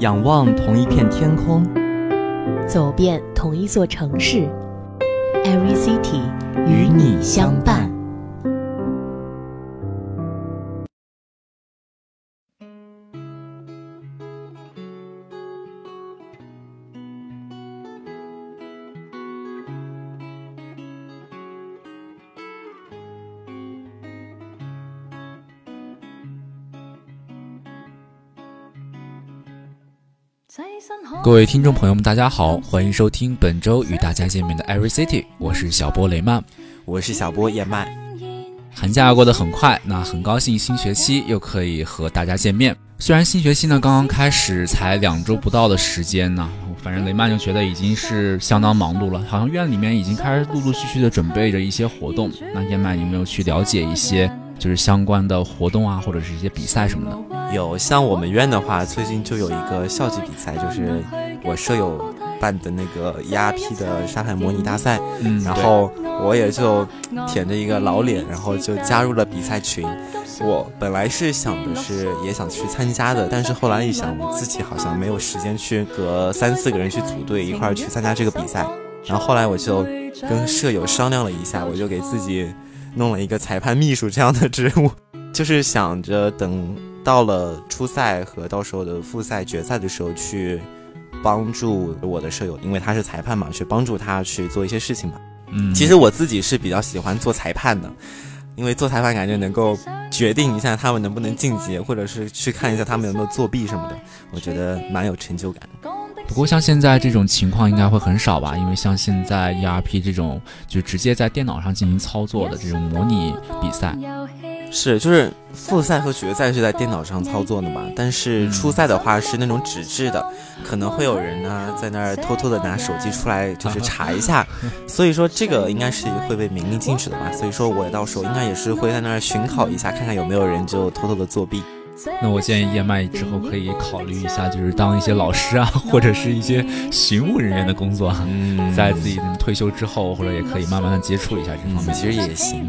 仰望同一片天空，走遍同一座城市，Every City 与你相伴。各位听众朋友们，大家好，欢迎收听本周与大家见面的 Every City，我是小波雷曼，我是小波叶曼。寒假过得很快，那很高兴新学期又可以和大家见面。虽然新学期呢刚刚开始，才两周不到的时间呢，反正雷曼就觉得已经是相当忙碌了，好像院里面已经开始陆陆续续的准备着一些活动。那叶曼有没有去了解一些？就是相关的活动啊，或者是一些比赛什么的。有，像我们院的话，最近就有一个校级比赛，就是我舍友办的那个 ERP 的沙海模拟大赛。嗯，然后我也就舔着一个老脸，然后就加入了比赛群。我本来是想的是也想去参加的，但是后来一想，我自己好像没有时间去和三四个人去组队一块儿去参加这个比赛。然后后来我就跟舍友商量了一下，我就给自己。弄了一个裁判秘书这样的职务，就是想着等到了初赛和到时候的复赛、决赛的时候去帮助我的舍友，因为他是裁判嘛，去帮助他去做一些事情吧。嗯，其实我自己是比较喜欢做裁判的，因为做裁判感觉能够决定一下他们能不能晋级，或者是去看一下他们有没有作弊什么的，我觉得蛮有成就感。不过像现在这种情况应该会很少吧，因为像现在 ERP 这种就直接在电脑上进行操作的这种模拟比赛，是就是复赛和决赛是在电脑上操作的嘛，但是初赛的话是那种纸质的，可能会有人呢在那儿偷偷的拿手机出来就是 查一下，所以说这个应该是会被明令禁止的吧，所以说我到时候应该也是会在那儿巡考一下，看看有没有人就偷偷的作弊。那我建议叶麦之后可以考虑一下，就是当一些老师啊，或者是一些巡务人员的工作，嗯在自己退休之后，或者也可以慢慢的接触一下这方面，其实也行，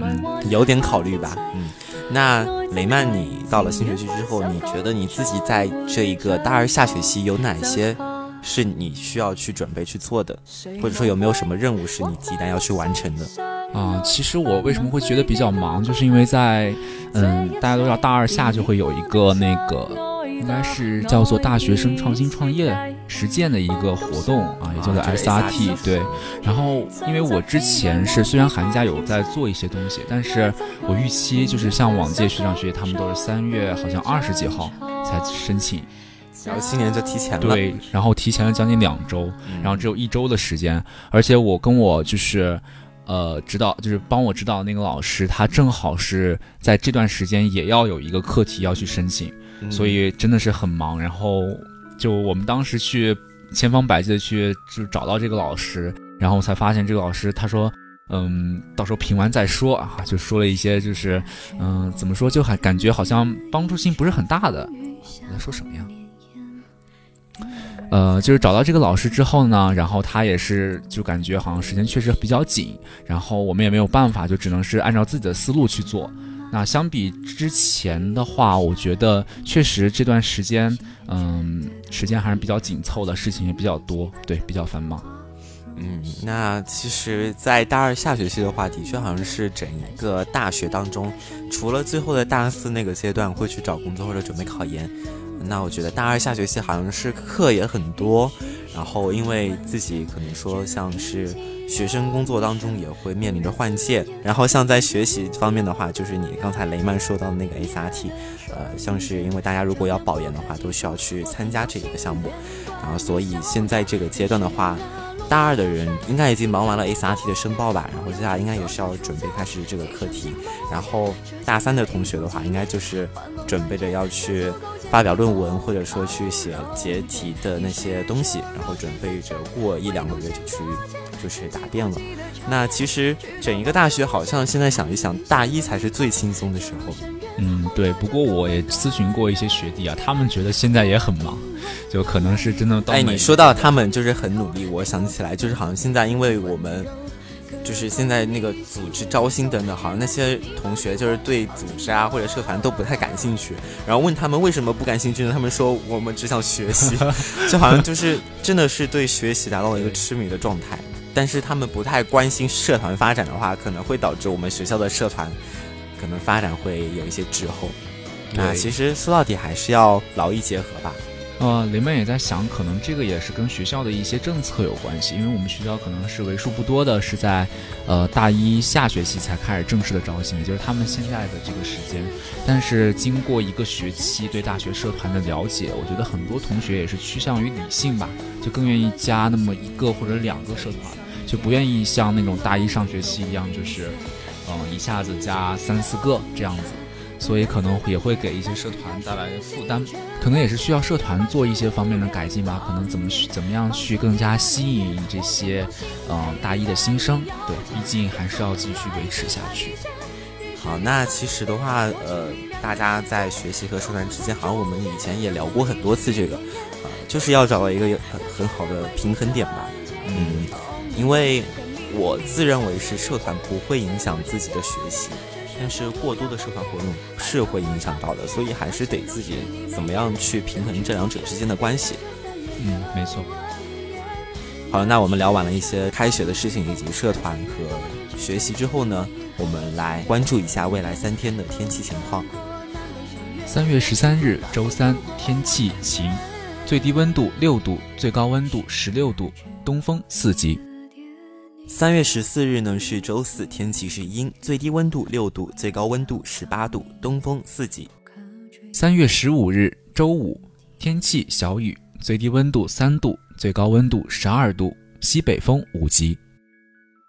有点考虑吧。嗯，那雷曼，你到了新学期之后，你觉得你自己在这一个大二下学期有哪些是你需要去准备去做的，或者说有没有什么任务是你急待要去完成的？啊，其实我为什么会觉得比较忙，就是因为在，嗯，大家都知道大二下就会有一个那个，应该是叫做大学生创新创业实践的一个活动啊，也叫做 SRT。对，然后因为我之前是虽然寒假有在做一些东西，但是我预期就是像往届学长学姐他们都是三月好像二十几号才申请，然后今年就提前了。对，然后提前了将近两周，然后只有一周的时间，而且我跟我就是。呃，指导就是帮我指导那个老师，他正好是在这段时间也要有一个课题要去申请，所以真的是很忙。然后就我们当时去千方百计的去就找到这个老师，然后才发现这个老师他说，嗯，到时候评完再说啊，就说了一些就是，嗯，怎么说就还感觉好像帮助性不是很大的。我在说什么呀？呃，就是找到这个老师之后呢，然后他也是就感觉好像时间确实比较紧，然后我们也没有办法，就只能是按照自己的思路去做。那相比之前的话，我觉得确实这段时间，嗯，时间还是比较紧凑的，事情也比较多，对，比较繁忙。嗯，那其实，在大二下学期的话，的确好像是整一个大学当中，除了最后的大四那个阶段会去找工作或者准备考研。那我觉得大二下学期好像是课也很多，然后因为自己可能说像是学生工作当中也会面临着换届，然后像在学习方面的话，就是你刚才雷曼说到的那个 SRT，呃，像是因为大家如果要保研的话，都需要去参加这一个项目，然后所以现在这个阶段的话。大二的人应该已经忙完了 SRT 的申报吧，然后接下来应该也是要准备开始这个课题。然后大三的同学的话，应该就是准备着要去发表论文，或者说去写结题的那些东西，然后准备着过一两个月就去就是答辩了。那其实整一个大学好像现在想一想，大一才是最轻松的时候。嗯，对。不过我也咨询过一些学弟啊，他们觉得现在也很忙，就可能是真的。哎，你说到他们就是很努力，我想起来就是好像现在因为我们就是现在那个组织招新等等，好像那些同学就是对组织啊或者社团都不太感兴趣。然后问他们为什么不感兴趣呢？他们说我们只想学习，就好像就是真的是对学习达到了一个痴迷的状态。但是他们不太关心社团发展的话，可能会导致我们学校的社团可能发展会有一些滞后。那其实说到底还是要劳逸结合吧。呃，雷曼也在想，可能这个也是跟学校的一些政策有关系，因为我们学校可能是为数不多的是在，呃，大一下学期才开始正式的招新，也就是他们现在的这个时间。但是经过一个学期对大学社团的了解，我觉得很多同学也是趋向于理性吧，就更愿意加那么一个或者两个社团，就不愿意像那种大一上学期一样，就是，嗯，一下子加三四个这样子。所以可能也会给一些社团带来负担，可能也是需要社团做一些方面的改进吧。可能怎么去怎么样去更加吸引这些，嗯，大一的新生。对，毕竟还是要继续维持下去。好，那其实的话，呃，大家在学习和社团之间，好像我们以前也聊过很多次这个，呃，就是要找到一个很很好的平衡点吧。嗯，因为我自认为是社团不会影响自己的学习。但是过多的社团活动是会影响到的，所以还是得自己怎么样去平衡这两者之间的关系。嗯，没错。好了，那我们聊完了一些开学的事情以及社团和学习之后呢，我们来关注一下未来三天的天气情况。三月十三日，周三，天气晴，最低温度六度，最高温度十六度，东风四级。三月十四日呢是周四，天气是阴，最低温度六度，最高温度十八度，东风四级。三月十五日周五，天气小雨，最低温度三度，最高温度十二度，西北风五级。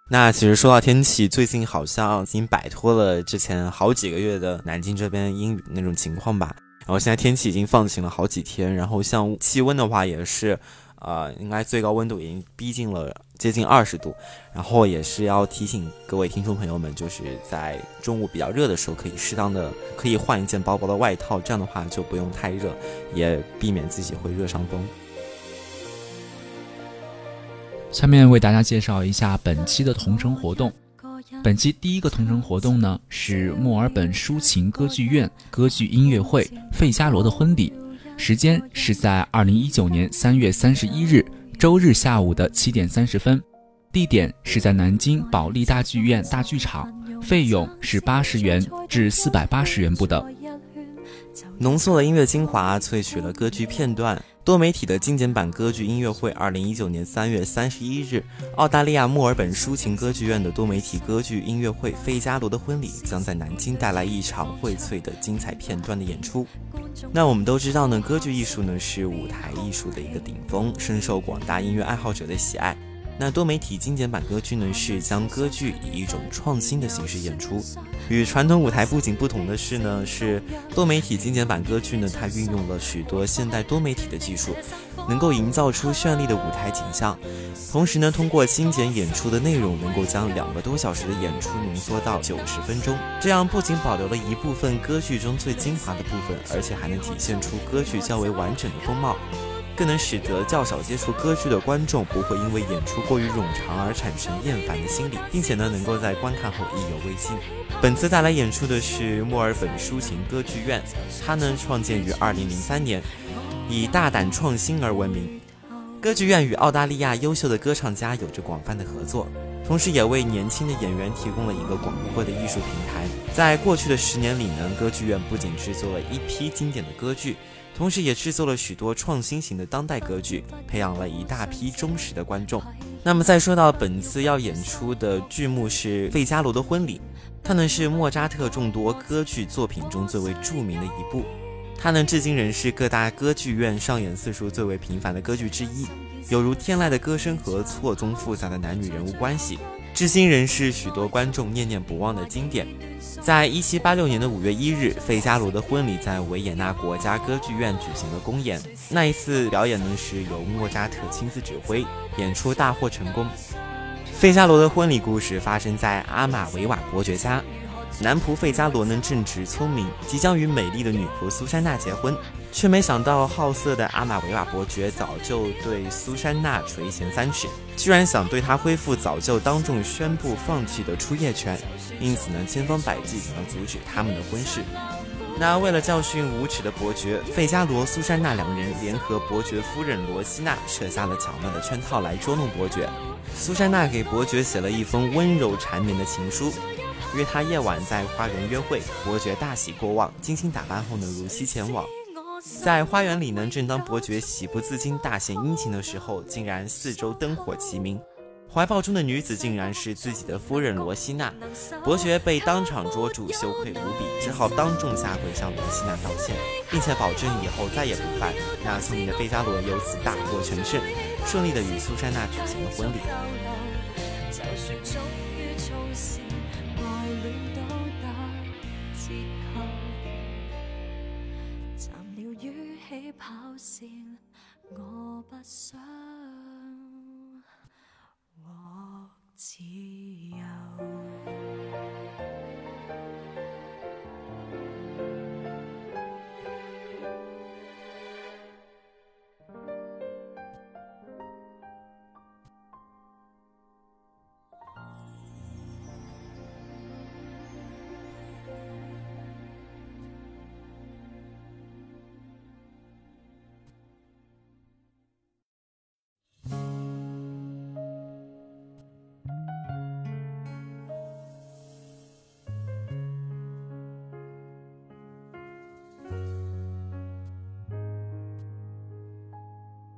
那其实说到天气，最近好像已经摆脱了之前好几个月的南京这边阴雨那种情况吧。然后现在天气已经放晴了好几天，然后像气温的话也是。呃，应该最高温度已经逼近了接近二十度，然后也是要提醒各位听众朋友们，就是在中午比较热的时候，可以适当的可以换一件薄薄的外套，这样的话就不用太热，也避免自己会热伤风。下面为大家介绍一下本期的同城活动。本期第一个同城活动呢是墨尔本抒情歌剧院歌剧音乐会《费加罗的婚礼》。时间是在二零一九年三月三十一日周日下午的七点三十分，地点是在南京保利大剧院大剧场，费用是八十元至四百八十元不等。浓缩了音乐精华，萃取了歌剧片段。多媒体的精简版歌剧音乐会，二零一九年三月三十一日，澳大利亚墨尔本抒情歌剧院的多媒体歌剧音乐会《费加罗的婚礼》将在南京带来一场荟萃的精彩片段的演出。那我们都知道呢，歌剧艺术呢是舞台艺术的一个顶峰，深受广大音乐爱好者的喜爱。那多媒体精简版歌剧呢，是将歌剧以一种创新的形式演出。与传统舞台布景不同的是呢，是多媒体精简版歌剧呢，它运用了许多现代多媒体的技术，能够营造出绚丽的舞台景象。同时呢，通过精简演出的内容，能够将两个多小时的演出浓缩到九十分钟。这样不仅保留了一部分歌剧中最精华的部分，而且还能体现出歌剧较为完整的风貌。更能使得较少接触歌剧的观众不会因为演出过于冗长而产生厌烦的心理，并且呢，能够在观看后意犹未尽。本次带来演出的是墨尔本抒情歌剧院，它呢创建于二零零三年，以大胆创新而闻名。歌剧院与澳大利亚优秀的歌唱家有着广泛的合作，同时也为年轻的演员提供了一个广阔的艺术平台。在过去的十年里呢，歌剧院不仅制作了一批经典的歌剧。同时，也制作了许多创新型的当代歌剧，培养了一大批忠实的观众。那么，再说到本次要演出的剧目是《费加罗的婚礼》，它呢是莫扎特众多歌剧作品中最为著名的一部，它呢至今仍是各大歌剧院上演次数最为频繁的歌剧之一，有如天籁的歌声和错综复杂的男女人物关系。至今仍是许多观众念念不忘的经典。在一七八六年的五月一日，费加罗的婚礼在维也纳国家歌剧院举行了公演。那一次表演呢，是由莫扎特亲自指挥，演出大获成功。费加罗的婚礼故事发生在阿玛维瓦伯爵家。男仆费加罗呢正直聪明，即将与美丽的女仆苏珊娜结婚，却没想到好色的阿玛维瓦伯爵早就对苏珊娜垂涎三尺，居然想对她恢复早就当众宣布放弃的出夜权，因此呢千方百计想要阻止他们的婚事。那为了教训无耻的伯爵，费加罗、苏珊娜两人联合伯爵夫人罗西娜设下了巧妙的圈套来捉弄伯爵。苏珊娜给伯爵写了一封温柔缠绵的情书，约他夜晚在花园约会。伯爵大喜过望，精心打扮后呢，如期前往。在花园里呢，正当伯爵喜不自禁、大献殷勤的时候，竟然四周灯火齐明。怀抱中的女子竟然是自己的夫人罗西娜，伯爵被当场捉住，羞愧无比，只好当众下跪向罗西娜道歉，并且保证以后再也不犯。那聪明的费加罗由此大获全胜，顺利的与苏珊娜举行了婚礼。跑线我不想获自由。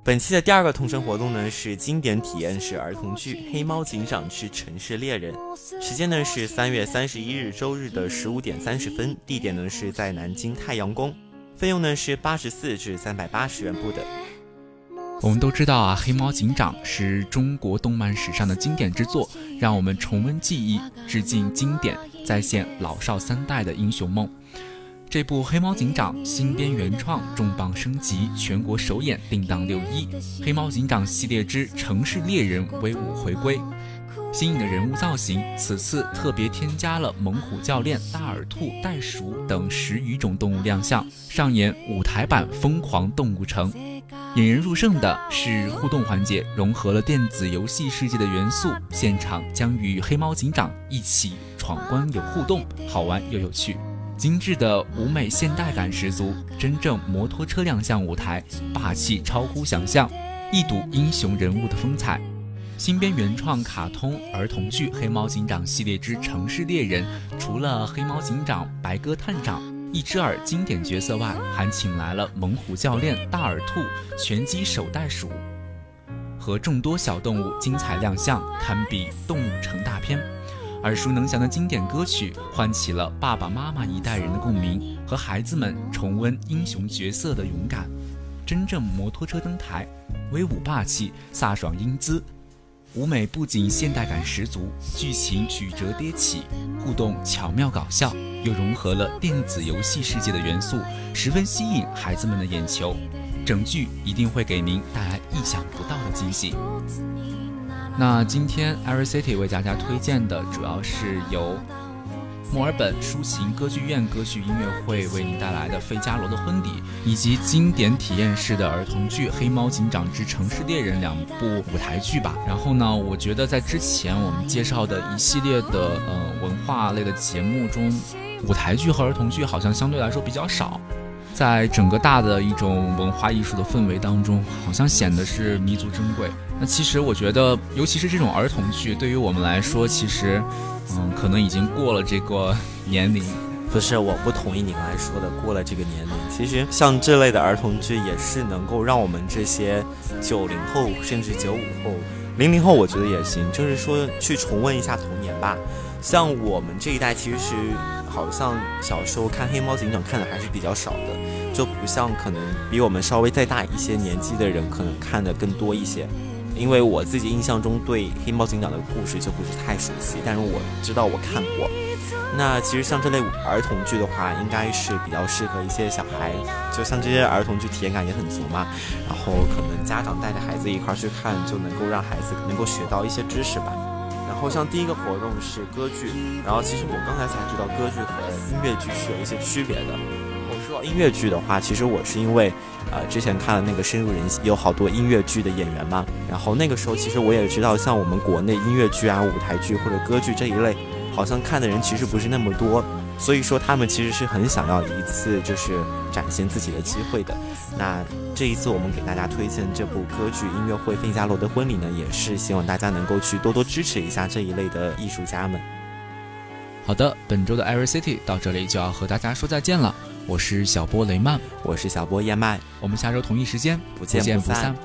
本期的第二个同城活动呢是经典体验式儿童剧《黑猫警长之城市猎人》，时间呢是三月三十一日周日的十五点三十分，地点呢是在南京太阳宫，费用呢是八十四至三百八十元不等。我们都知道啊，《黑猫警长》是中国动漫史上的经典之作，让我们重温记忆，致敬经典，再现老少三代的英雄梦。这部《黑猫警长》新编原创重磅升级，全国首演定档六一。《黑猫警长》系列之城市猎人威武回归，新颖的人物造型，此次特别添加了猛虎教练、大耳兔、袋鼠等十余种动物亮相，上演舞台版《疯狂动物城》。引人入胜的是互动环节，融合了电子游戏世界的元素，现场将与黑猫警长一起闯关，有互动，好玩又有趣。精致的舞美现代感十足，真正摩托车亮相舞台，霸气超乎想象，一睹英雄人物的风采。新编原创卡通儿童剧《黑猫警长》系列之城市猎人，除了黑猫警长、白鸽探长、一只耳经典角色外，还请来了猛虎教练、大耳兔、拳击手袋鼠和众多小动物精彩亮相，堪比动物城大片。耳熟能详的经典歌曲，唤起了爸爸妈妈一代人的共鸣，和孩子们重温英雄角色的勇敢。真正摩托车登台，威武霸气，飒爽英姿，舞美不仅现代感十足，剧情曲折跌起，互动巧妙搞笑，又融合了电子游戏世界的元素，十分吸引孩子们的眼球。整剧一定会给您带来意想不到的惊喜。那今天 Every City 为大家推荐的主要是由墨尔本抒情歌剧院歌剧音乐会为您带来的《费加罗的婚礼》，以及经典体验式的儿童剧《黑猫警长之城市猎人》两部舞台剧吧。然后呢，我觉得在之前我们介绍的一系列的呃文化类的节目中，舞台剧和儿童剧好像相对来说比较少。在整个大的一种文化艺术的氛围当中，好像显得是弥足珍贵。那其实我觉得，尤其是这种儿童剧，对于我们来说，其实，嗯，可能已经过了这个 年龄。不是，我不同意你刚才说的过了这个年龄。其实像这类的儿童剧，也是能够让我们这些九零后甚至九五后、零零后，我觉得也行，就是说去重温一下童年吧。像我们这一代，其实好像小时候看《黑猫警长》看的还是比较少的，就不像可能比我们稍微再大一些年纪的人，可能看的更多一些。因为我自己印象中对黑猫警长的故事就不是太熟悉，但是我知道我看过。那其实像这类儿童剧的话，应该是比较适合一些小孩，就像这些儿童剧体验感也很足嘛。然后可能家长带着孩子一块去看，就能够让孩子能够学到一些知识吧。然后像第一个活动是歌剧，然后其实我刚才才知道歌剧和音乐剧是有一些区别的。音乐剧的话，其实我是因为，呃，之前看了那个深入人心，有好多音乐剧的演员嘛。然后那个时候其实我也知道，像我们国内音乐剧啊、舞台剧或者歌剧这一类，好像看的人其实不是那么多。所以说他们其实是很想要一次就是展现自己的机会的。那这一次我们给大家推荐这部歌剧音乐会《费加罗的婚礼》呢，也是希望大家能够去多多支持一下这一类的艺术家们。好的，本周的 Every City 到这里就要和大家说再见了。我是小波雷曼，我是小波燕麦，我们下周同一时间不见不散。